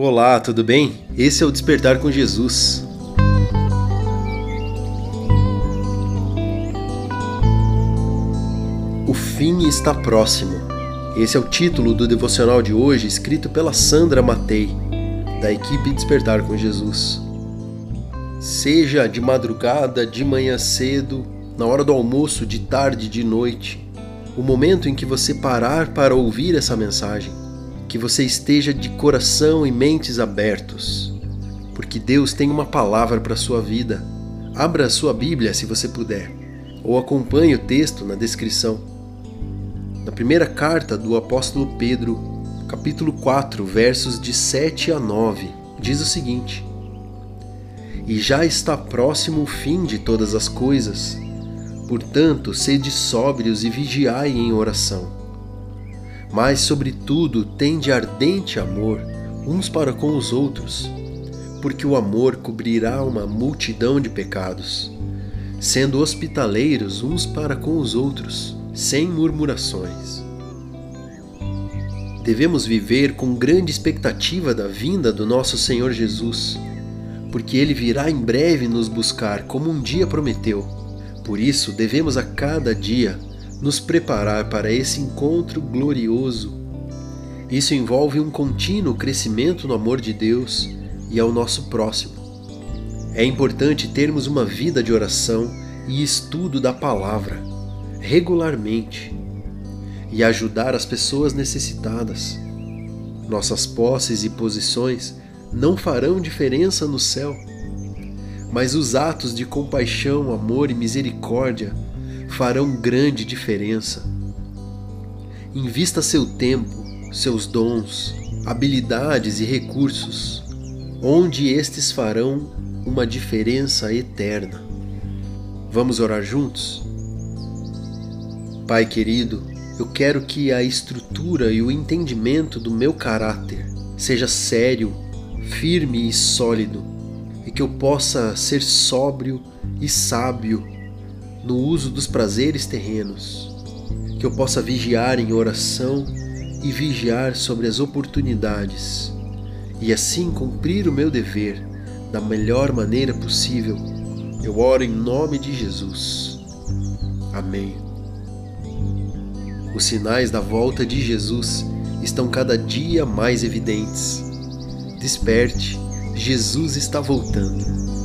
Olá, tudo bem? Esse é o Despertar com Jesus. O fim está próximo. Esse é o título do devocional de hoje, escrito pela Sandra Matei, da equipe Despertar com Jesus. Seja de madrugada, de manhã cedo, na hora do almoço, de tarde, de noite, o momento em que você parar para ouvir essa mensagem, que você esteja de coração e mentes abertos, porque Deus tem uma palavra para a sua vida. Abra a sua Bíblia se você puder, ou acompanhe o texto na descrição. Na primeira carta do apóstolo Pedro, capítulo 4, versos de 7 a 9, diz o seguinte: E já está próximo o fim de todas as coisas Portanto, sede sóbrios e vigiai em oração. Mas, sobretudo, tende ardente amor uns para com os outros, porque o amor cobrirá uma multidão de pecados, sendo hospitaleiros uns para com os outros, sem murmurações. Devemos viver com grande expectativa da vinda do nosso Senhor Jesus, porque ele virá em breve nos buscar, como um dia prometeu por isso, devemos a cada dia nos preparar para esse encontro glorioso. Isso envolve um contínuo crescimento no amor de Deus e ao nosso próximo. É importante termos uma vida de oração e estudo da palavra regularmente e ajudar as pessoas necessitadas. Nossas posses e posições não farão diferença no céu mas os atos de compaixão, amor e misericórdia farão grande diferença. Invista seu tempo, seus dons, habilidades e recursos, onde estes farão uma diferença eterna. Vamos orar juntos? Pai querido, eu quero que a estrutura e o entendimento do meu caráter seja sério, firme e sólido e que eu possa ser sóbrio e sábio no uso dos prazeres terrenos, que eu possa vigiar em oração e vigiar sobre as oportunidades e assim cumprir o meu dever da melhor maneira possível. Eu oro em nome de Jesus. Amém. Os sinais da volta de Jesus estão cada dia mais evidentes. Desperte Jesus está voltando.